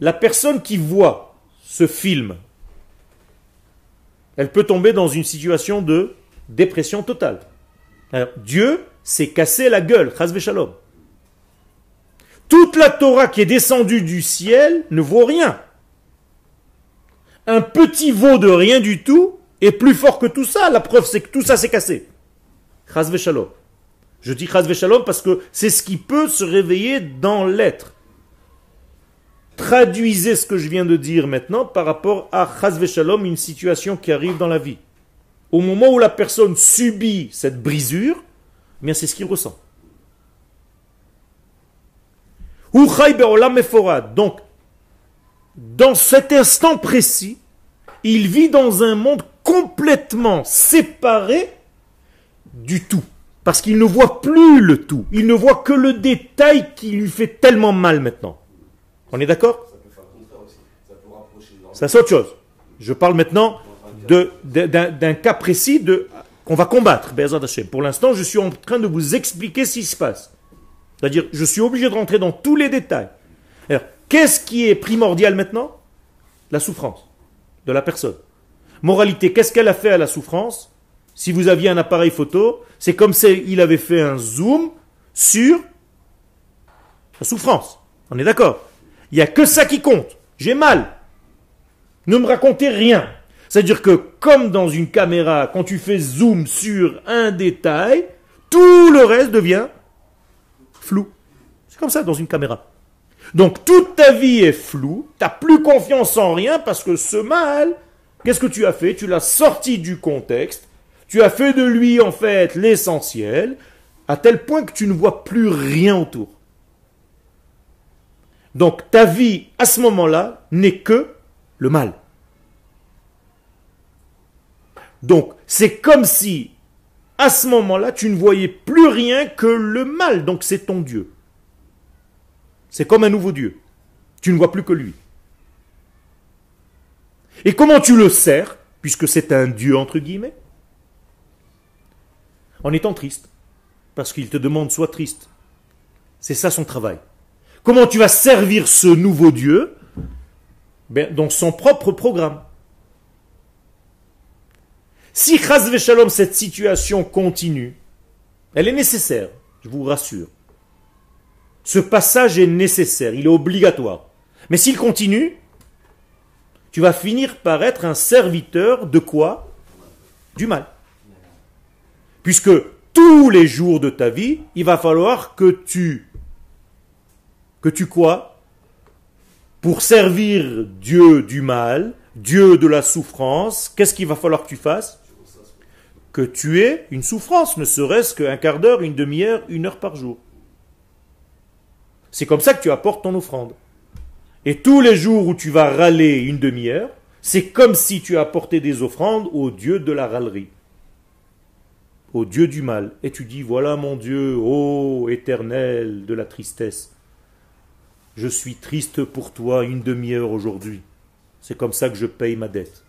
La personne qui voit ce film, elle peut tomber dans une situation de dépression totale. Alors, Dieu s'est cassé la gueule, chas shalom. Toute la Torah qui est descendue du ciel ne vaut rien. Un petit veau de rien du tout est plus fort que tout ça. La preuve, c'est que tout ça s'est cassé. Chas. Je dis chas shalom parce que c'est ce qui peut se réveiller dans l'être. Traduisez ce que je viens de dire maintenant par rapport à chas shalom, une situation qui arrive dans la vie. Au moment où la personne subit cette brisure, eh bien c'est ce qu'il ressent. Donc, dans cet instant précis, il vit dans un monde complètement séparé du tout. Parce qu'il ne voit plus le tout. Il ne voit que le détail qui lui fait tellement mal maintenant. On est d'accord? Ça peut faire le contraire aussi. Ça peut rapprocher Ça c'est autre chose. Je parle maintenant d'un cas précis qu'on va combattre. Pour l'instant, je suis en train de vous expliquer ce qui se passe. C'est-à-dire, je suis obligé de rentrer dans tous les détails. Alors, qu'est-ce qui est primordial maintenant? La souffrance de la personne. Moralité, qu'est-ce qu'elle a fait à la souffrance? Si vous aviez un appareil photo, c'est comme s'il avait fait un zoom sur la souffrance. On est d'accord? Il n'y a que ça qui compte. J'ai mal. Ne me racontez rien. C'est-à-dire que comme dans une caméra, quand tu fais zoom sur un détail, tout le reste devient flou. C'est comme ça dans une caméra. Donc toute ta vie est floue, tu n'as plus confiance en rien parce que ce mal, qu'est-ce que tu as fait? Tu l'as sorti du contexte, tu as fait de lui en fait l'essentiel, à tel point que tu ne vois plus rien autour. Donc ta vie à ce moment-là n'est que le mal. Donc c'est comme si à ce moment-là tu ne voyais plus rien que le mal. Donc c'est ton Dieu. C'est comme un nouveau Dieu. Tu ne vois plus que lui. Et comment tu le sers, puisque c'est un Dieu entre guillemets? En étant triste. Parce qu'il te demande sois triste. C'est ça son travail. Comment tu vas servir ce nouveau Dieu? Ben, Dans son propre programme. Si Chaz Shalom, cette situation continue, elle est nécessaire, je vous rassure. Ce passage est nécessaire, il est obligatoire. Mais s'il continue, tu vas finir par être un serviteur de quoi? Du mal. Puisque tous les jours de ta vie, il va falloir que tu que tu quoi? Pour servir Dieu du mal, Dieu de la souffrance, qu'est-ce qu'il va falloir que tu fasses? Que tu aies une souffrance, ne serait-ce qu'un quart d'heure, une demi-heure, une heure par jour. C'est comme ça que tu apportes ton offrande. Et tous les jours où tu vas râler une demi-heure, c'est comme si tu apportais des offrandes au Dieu de la râlerie, au Dieu du mal. Et tu dis, voilà mon Dieu, ô éternel de la tristesse, je suis triste pour toi une demi-heure aujourd'hui. C'est comme ça que je paye ma dette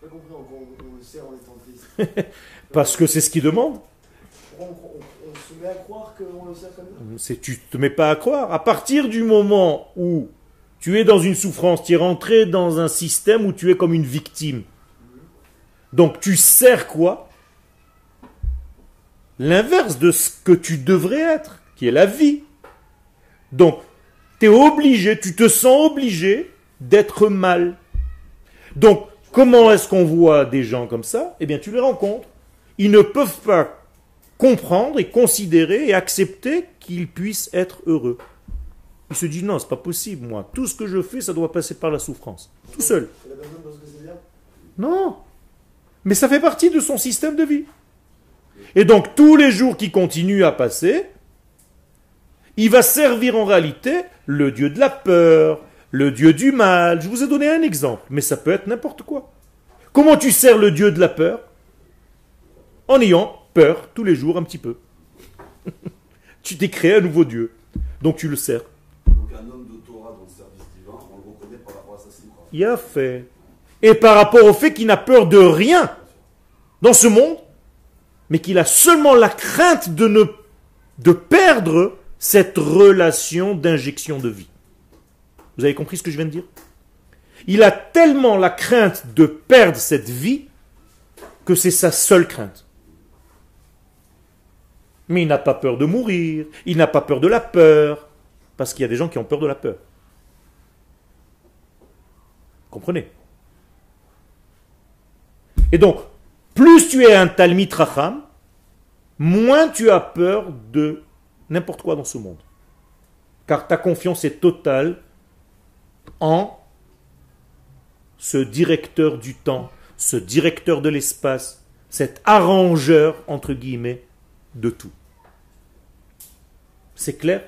pas compris encore, on, on le sert en étant triste. Parce que c'est ce qu'il demande. On, on- on se met à croire qu'on le sert comme ça C'est tu te mets pas à croire. À partir du moment où tu es dans une souffrance, tu es rentré dans un système où tu es comme une victime. Donc tu sers quoi? L'inverse de ce que tu devrais être, qui est la vie. Donc, tu es obligé, tu te sens obligé d'être mal. Donc, comment est-ce qu'on voit des gens comme ça? Eh bien, tu les rencontres. Ils ne peuvent pas comprendre et considérer et accepter qu'ils puissent être heureux. Ils se disent non, c'est pas possible, moi. Tout ce que je fais, ça doit passer par la souffrance. Tout seul. Non. Mais ça fait partie de son système de vie. Et donc, tous les jours qui continuent à passer, il va servir en réalité le dieu de la peur, le dieu du mal. Je vous ai donné un exemple, mais ça peut être n'importe quoi. Comment tu sers le dieu de la peur? En ayant peur tous les jours un petit peu. tu t'es créé un nouveau dieu. Donc tu le sers. Donc un homme de Torah dans le service divin, on le reconnaît par rapport à sa. Il a fait. Et par rapport au fait qu'il n'a peur de rien dans ce monde, mais qu'il a seulement la crainte de ne de perdre cette relation d'injection de vie. Vous avez compris ce que je viens de dire? Il a tellement la crainte de perdre cette vie que c'est sa seule crainte. Mais il n'a pas peur de mourir, il n'a pas peur de la peur, parce qu'il y a des gens qui ont peur de la peur. Comprenez? Et donc, plus tu es un Talmid Racham, moins tu as peur de n'importe quoi dans ce monde. Car ta confiance est totale en ce directeur du temps, ce directeur de l'espace, cet arrangeur, entre guillemets, de tout. C'est clair?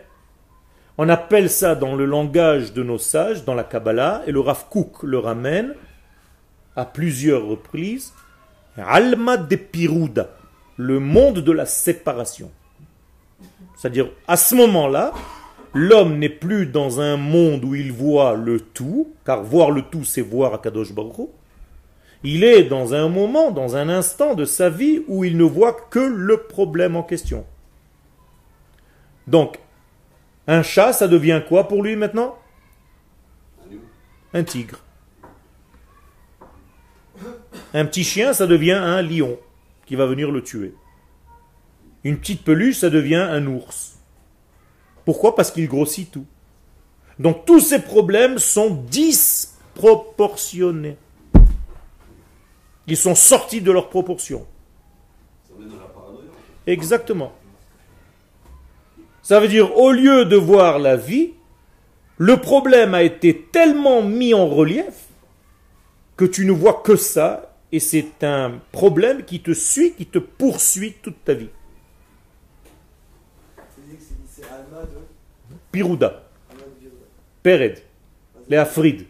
On appelle ça dans le langage de nos sages, dans la Kabbalah, et le Rav le ramène à plusieurs reprises, Alma de Piruda, le monde de la séparation. C'est-à-dire, à ce moment-là, l'homme n'est plus dans un monde où il voit le tout, car voir le tout, c'est voir Akadosh Baruch. Il est dans un moment, dans un instant de sa vie où il ne voit que le problème en question. Donc, un chat, ça devient quoi pour lui maintenant? Un tigre. Un petit chien, ça devient un lion qui va venir le tuer. Une petite peluche, ça devient un ours. Pourquoi? Parce qu'il grossit tout. Donc tous ces problèmes sont disproportionnés. Ils sont sortis de leur proportion. Ça met dans la paranoïa. Exactement. Ça veut dire, au lieu de voir la vie, le problème a été tellement mis en relief que tu ne vois que ça, et c'est un problème qui te suit, qui te poursuit toute ta vie. C'est dit que c'est- c'est Alma de. Pirouda. Pered, les Afrides,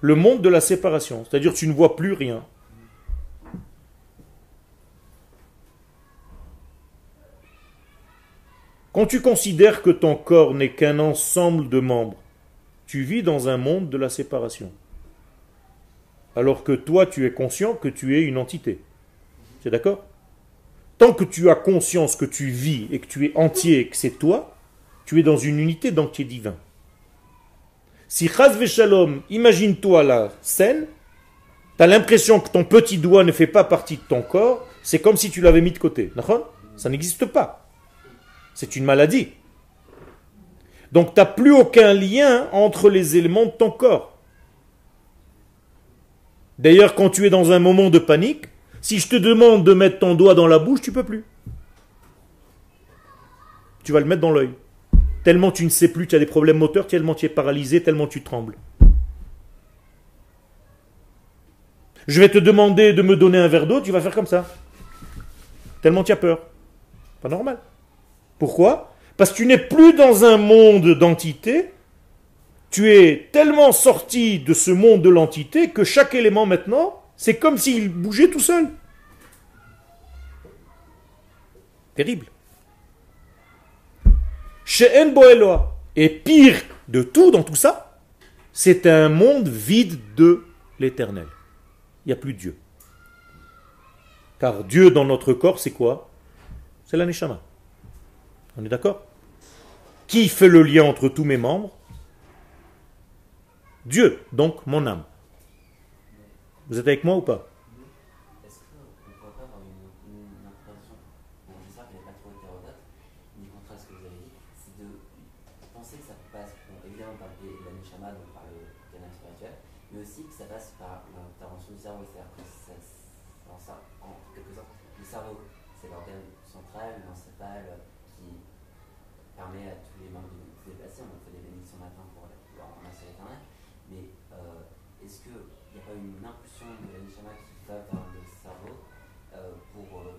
le monde de la séparation, c'est-à-dire tu ne vois plus rien. Quand tu considères que ton corps n'est qu'un ensemble de membres, tu vis dans un monde de la séparation. Alors que toi, tu es conscient que tu es une entité. C'est d'accord? Tant que tu as conscience que tu vis et que tu es entier et que c'est toi, tu es dans une unité d'entier divin. Si Chaz Shalom, imagine-toi la scène, tu as l'impression que ton petit doigt ne fait pas partie de ton corps, c'est comme si tu l'avais mis de côté. Ça n'existe pas. C'est une maladie. Donc tu n'as plus aucun lien entre les éléments de ton corps. D'ailleurs, quand tu es dans un moment de panique, si je te demande de mettre ton doigt dans la bouche, tu peux plus. Tu vas le mettre dans l'œil. Tellement tu ne sais plus, tu as des problèmes moteurs, tellement tu es paralysé, tellement tu trembles. Je vais te demander de me donner un verre d'eau, tu vas faire comme ça. Tellement tu as peur. Pas normal. Pourquoi? Parce que tu n'es plus dans un monde d'entité, tu es tellement sorti de ce monde de l'entité que chaque élément maintenant, c'est comme s'il bougeait tout seul. Terrible. Chez Enboeloa. Et pire de tout dans tout ça, c'est un monde vide de l'éternel. Il n'y a plus Dieu. Car Dieu dans notre corps, c'est quoi? C'est la Neshama. On est d'accord? Qui fait le lien entre tous mes membres? Dieu, donc mon âme. Vous êtes avec moi ou pas bien par le- la neshama, donc par le canal spirituel, mais aussi que ça passe par l'intervention du cerveau. C'est-à-dire que ça, en, ça- en quelque sorte, le cerveau, c'est l'organe central, l'encéphale, qui permet à tous les membres de se déplacer. On fait des bénédictions matin pour leur remercier l'éternel. Mais euh, est-ce qu'il n'y a pas une impulsion de la neshama qui va vers le cerveau euh, pour euh,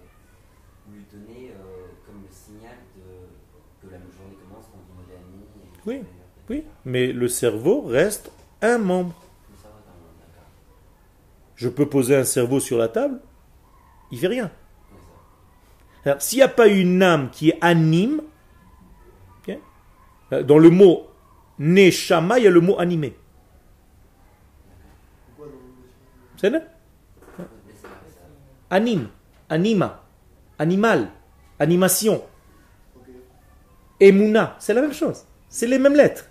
lui donner euh, comme le signal de, que la journée commence quand on dit Modani et Oui. Oui, mais le cerveau reste un membre. Est. Je peux poser un cerveau sur la table, il fait rien. S'il n'y a pas une âme qui anime, ok, euh, dans le mot neshama, il y a le mot animé. C'est là. Anime, anima, animal, animation, emuna, c'est la même chose. C'est les mêmes lettres.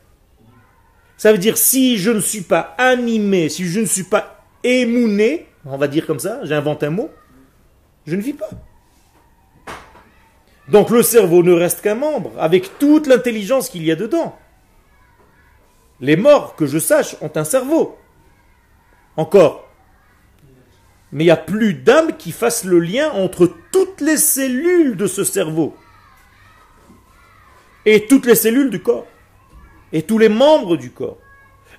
Ça veut dire si je ne suis pas animé, si je ne suis pas émouné, on va dire comme ça, j'invente un mot, je ne vis pas. Donc le cerveau ne reste qu'un membre, avec toute l'intelligence qu'il y a dedans. Les morts, que je sache, ont un cerveau. Encore. Mais il n'y a plus d'âme qui fasse le lien entre toutes les cellules de ce cerveau et toutes les cellules du corps et tous les membres du corps.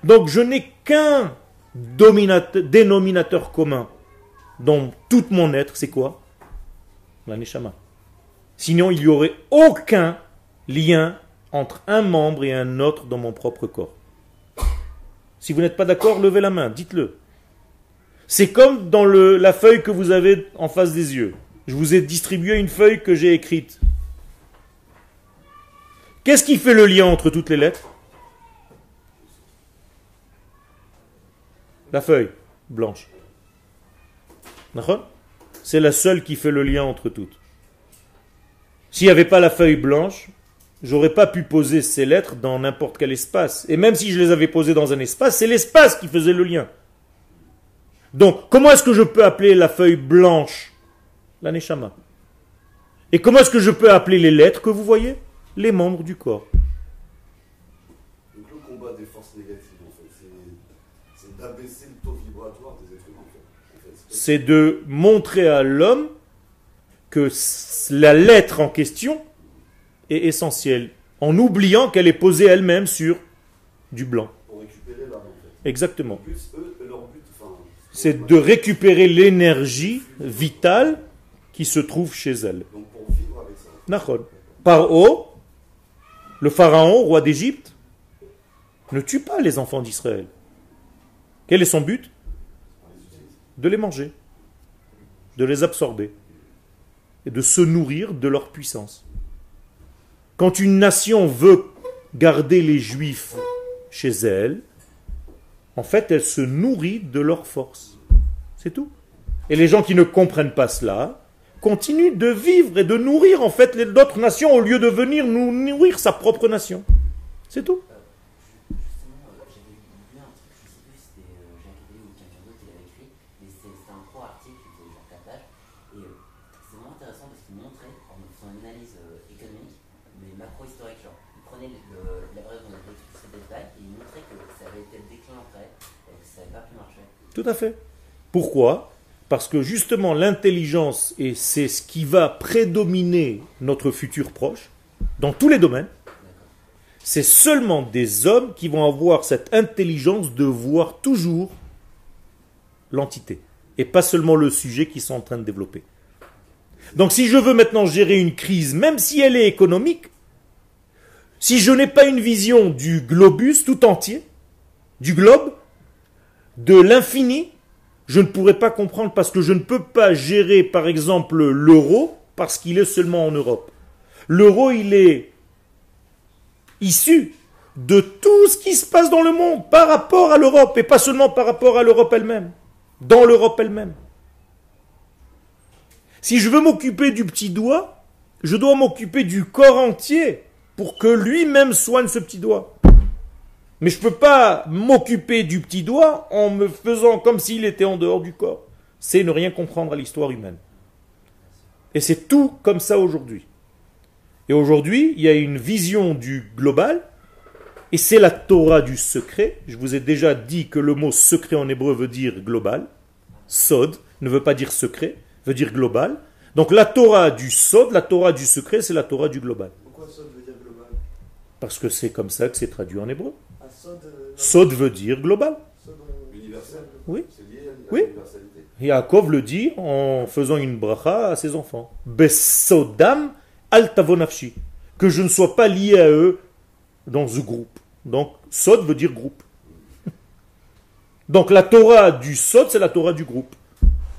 Donc je n'ai qu'un dénominateur commun dans tout mon être, c'est quoi? La neshama. Sinon, il n'y aurait aucun lien entre un membre et un autre dans mon propre corps. Si vous n'êtes pas d'accord, levez la main, dites-le. C'est comme dans la feuille que vous avez en face des yeux. Je vous ai distribué une feuille que j'ai écrite. Qu'est-ce qui fait le lien entre toutes les lettres? La feuille blanche. C'est la seule qui fait le lien entre toutes. S'il n'y avait pas la feuille blanche, j'aurais pas pu poser ces lettres dans n'importe quel espace. Et même si je les avais posées dans un espace, c'est l'espace qui faisait le lien. Donc, comment est-ce que je peux appeler la feuille blanche La neshama? Et comment est-ce que je peux appeler les lettres que vous voyez? Les membres du corps. Donc le combat des forces négatives, en fait, c'est- c'est d'abaisser le taux vibratoire des êtres humains, en fait. En fait, c'est de montrer à l'homme que la lettre en question est essentielle, en oubliant qu'elle est posée elle-même sur du blanc. pour récupérer l'âme, en fait. Exactement. C'est de récupérer l'énergie vitale qui se trouve chez elle. Donc pour vivre avec ça. Nachon. Paro, le pharaon, roi d'Égypte, ne tue pas les enfants d'Israël. Quel est son but? De les manger, de les absorber et de se nourrir de leur puissance. Quand une nation veut garder les juifs chez elle, en fait, elle se nourrit de leur force. C'est tout. Et les gens qui ne comprennent pas cela continuent de vivre et de nourrir en fait d'autres nations au lieu de venir nous nourrir sa propre nation. C'est tout. Justement, euh, j'avais lu un truc, je sais plus si c'était euh, Jacques Attali ou quelqu'un d'autre qui l'avait écrit, mais c'est- c'était un pro article qui faisait genre 4 pages. Et euh, c'est vraiment intéressant parce qu'il montrait, en faisant une analyse euh, économique, mais macro-historique, genre, il prenait le- le- la période où on avait expliqué des détails et il montrait que ça avait été le déclin après, et que ça n'avait pas pu marcher. Tout à fait. Pourquoi? Parce que justement l'intelligence, et c'est ce qui va prédominer notre futur proche, dans tous les domaines, c'est seulement des hommes qui vont avoir cette intelligence de voir toujours l'entité, et pas seulement le sujet qu'ils sont en train de développer. Donc si je veux maintenant gérer une crise, même si elle est économique, si je n'ai pas une vision du globus tout entier, du globe, de l'infini, je ne pourrais pas comprendre parce que je ne peux pas gérer, par exemple, l'euro parce qu'il est seulement en Europe. L'euro, il est issu de tout ce qui se passe dans le monde par rapport à l'Europe et pas seulement par rapport à l'Europe elle-même, dans l'Europe elle-même. Si je veux m'occuper du petit doigt, je dois m'occuper du corps entier pour que lui-même soigne ce petit doigt. Mais je ne peux pas m'occuper du petit doigt en me faisant comme s'il était en dehors du corps. C'est ne rien comprendre à l'histoire humaine. Et c'est tout comme ça aujourd'hui. Et aujourd'hui, il y a une vision du global Et c'est la Torah du secret. Je vous ai déjà dit que le mot secret en hébreu veut dire global. Sod ne veut pas dire secret, veut dire global. Donc la Torah du Sod, la Torah du secret, c'est la Torah du global. Pourquoi Sod veut dire global? Parce que c'est comme ça que c'est traduit en hébreu. Sod. veut dire global. Universel. Oui. C'est lié à Oui. Yaakov le dit en faisant une bracha à ses enfants. Besodam al tavonafshi. Que je ne sois pas lié à eux dans ce groupe. Donc, Sod veut dire groupe. Donc, la Torah du Sod, c'est la Torah du groupe.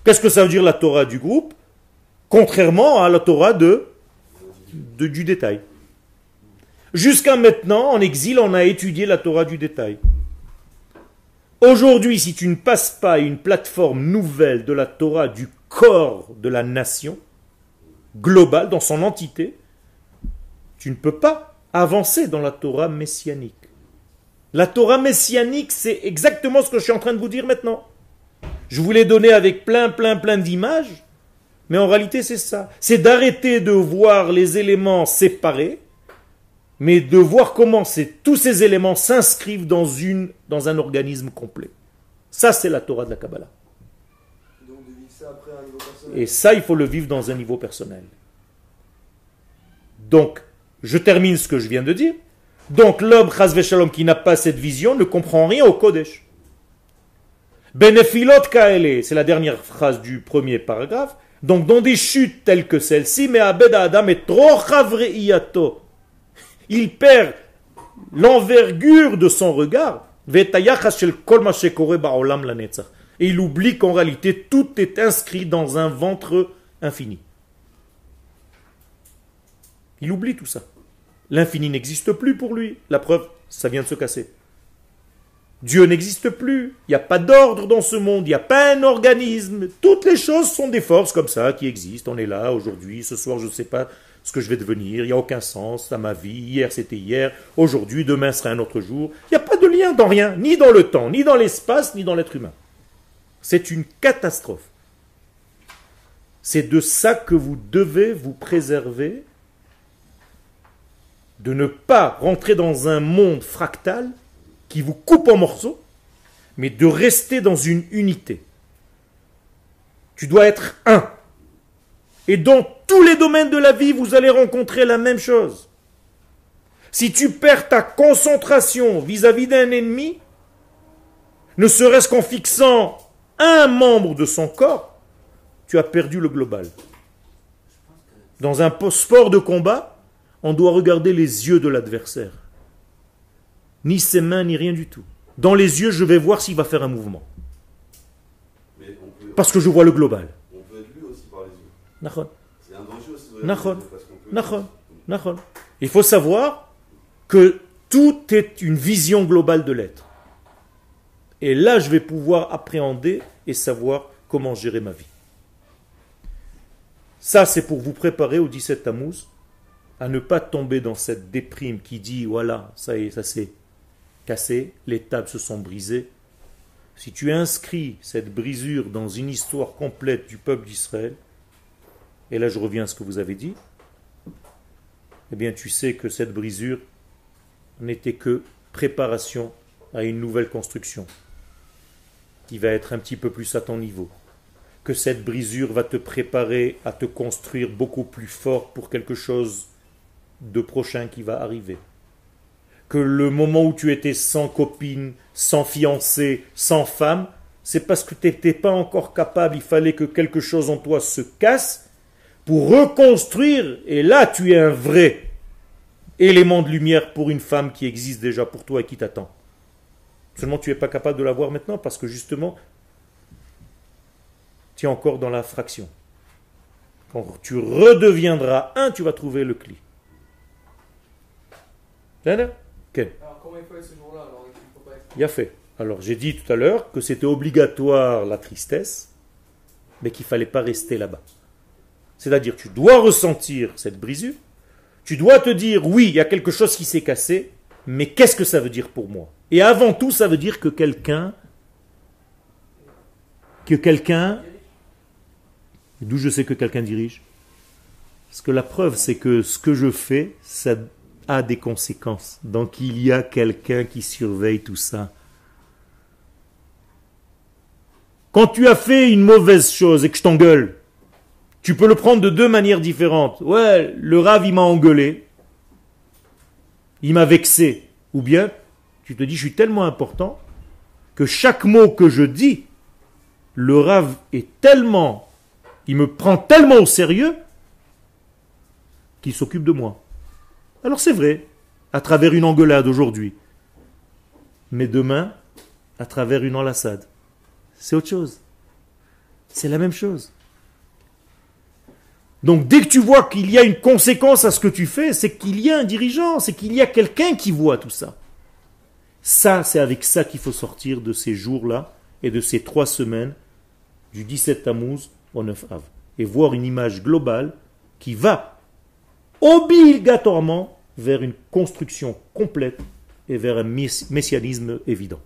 Qu'est-ce que ça veut dire la Torah du groupe? Contrairement à la Torah de, de- du détail. Jusqu'à maintenant, en exil, on a étudié la Torah du détail. Aujourd'hui, si tu ne passes pas une plateforme nouvelle de la Torah du corps de la nation, globale, dans son entité, tu ne peux pas avancer dans la Torah messianique. La Torah messianique, c'est exactement ce que je suis en train de vous dire maintenant. Je vous l'ai donné avec plein, plein, plein d'images, mais en réalité, c'est ça. C'est d'arrêter de voir les éléments séparés, mais de voir comment tous ces éléments s'inscrivent dans, dans un organisme complet. Ça, c'est la Torah de la Kabbalah. Et ça, il faut le vivre dans un niveau personnel. Donc, je termine ce que je viens de dire. Donc, l'homme, Shalom, qui n'a pas cette vision, ne comprend rien au Kodesh. Benefilot kaele, c'est la dernière phrase du premier paragraphe. Donc, dans des chutes telles que celle-ci, mais Abed Adam est trop. Il perd l'envergure de son regard. Et il oublie qu'en réalité, tout est inscrit dans un ventre infini. Il oublie tout ça. L'infini n'existe plus pour lui. La preuve, ça vient de se casser. Dieu n'existe plus. Il n'y a pas d'ordre dans ce monde. Il n'y a pas un organisme. Toutes les choses sont des forces comme ça qui existent. On est là aujourd'hui. Ce soir, je ne sais pas ce que je vais devenir. Il n'y a aucun sens à ma vie. Hier, c'était hier. Aujourd'hui, demain sera un autre jour. Il n'y a pas de lien dans rien. Ni dans le temps, ni dans l'espace, ni dans l'être humain. C'est une catastrophe. C'est de ça que vous devez vous préserver, de ne pas rentrer dans un monde fractal qui vous coupe en morceaux, mais de rester dans une unité. Tu dois être un. Et dans tous les domaines de la vie, vous allez rencontrer la même chose. Si tu perds ta concentration vis-à-vis d'un ennemi, ne serait-ce qu'en fixant un membre de son corps, tu as perdu le global. Dans un po- sport de combat, on doit regarder les yeux de l'adversaire. Ni ses mains, ni rien du tout. Dans les yeux, je vais voir s'il va faire un mouvement. Parce que je vois le global. on peut être aussi par les yeux. Un danger aussi. Il faut savoir que tout est une vision globale de l'être. Et là, je vais pouvoir appréhender et savoir comment gérer ma vie. Ça, c'est pour vous préparer au 17 Tammuz à ne pas tomber dans cette déprime qui dit voilà, ça y est, ça s'est cassé, les tables se sont brisées. Si tu inscris cette brisure dans une histoire complète du peuple d'Israël, et là je reviens à ce que vous avez dit, eh bien tu sais que cette brisure n'était que préparation à une nouvelle construction qui va être un petit peu plus à ton niveau. Que cette brisure va te préparer à te construire beaucoup plus fort pour quelque chose de prochain qui va arriver. Que le moment où tu étais sans copine, sans fiancé, sans femme, c'est parce que tu n'étais pas encore capable, il fallait que quelque chose en toi se casse pour reconstruire, et là tu es un vrai élément de lumière pour une femme qui existe déjà pour toi et qui t'attend. Seulement tu n'es pas capable de la voir maintenant parce que justement tu es encore dans la fraction. Quand tu redeviendras un, tu vas trouver le cli. Alors comment il faut ce jour-là alors il faut pas être... Il a fait. Alors j'ai dit tout à l'heure que c'était obligatoire la tristesse, mais qu'il ne fallait pas rester là-bas. C'est-à-dire tu dois ressentir cette brisure, tu dois te dire oui, il y a quelque chose qui s'est cassé, mais qu'est-ce que ça veut dire pour moi? Et avant tout, ça veut dire que quelqu'un, que quelqu'un, d'où je sais que quelqu'un dirige? Parce que la preuve, c'est que ce que je fais, ça, a des conséquences. Donc il y a quelqu'un qui surveille tout ça. Quand tu as fait une mauvaise chose et que je t'engueule, tu peux le prendre de deux manières différentes. Ouais, le rave, il m'a engueulé. Il m'a vexé. Ou bien, tu te dis, je suis tellement important que chaque mot que je dis, le rave est tellement, il me prend tellement au sérieux qu'il s'occupe de moi. Alors c'est vrai, à travers une engueulade aujourd'hui. Mais demain, à travers une enlaçade. C'est autre chose. C'est la même chose. Donc dès que tu vois qu'il y a une conséquence à ce que tu fais, c'est qu'il y a un dirigeant, c'est qu'il y a quelqu'un qui voit tout ça. Ça, c'est avec ça qu'il faut sortir de ces jours-là et de ces trois semaines du 17 Tammuz au 9 Av. Et voir une image globale qui va obligatoirement vers une construction complète et vers un messianisme évident.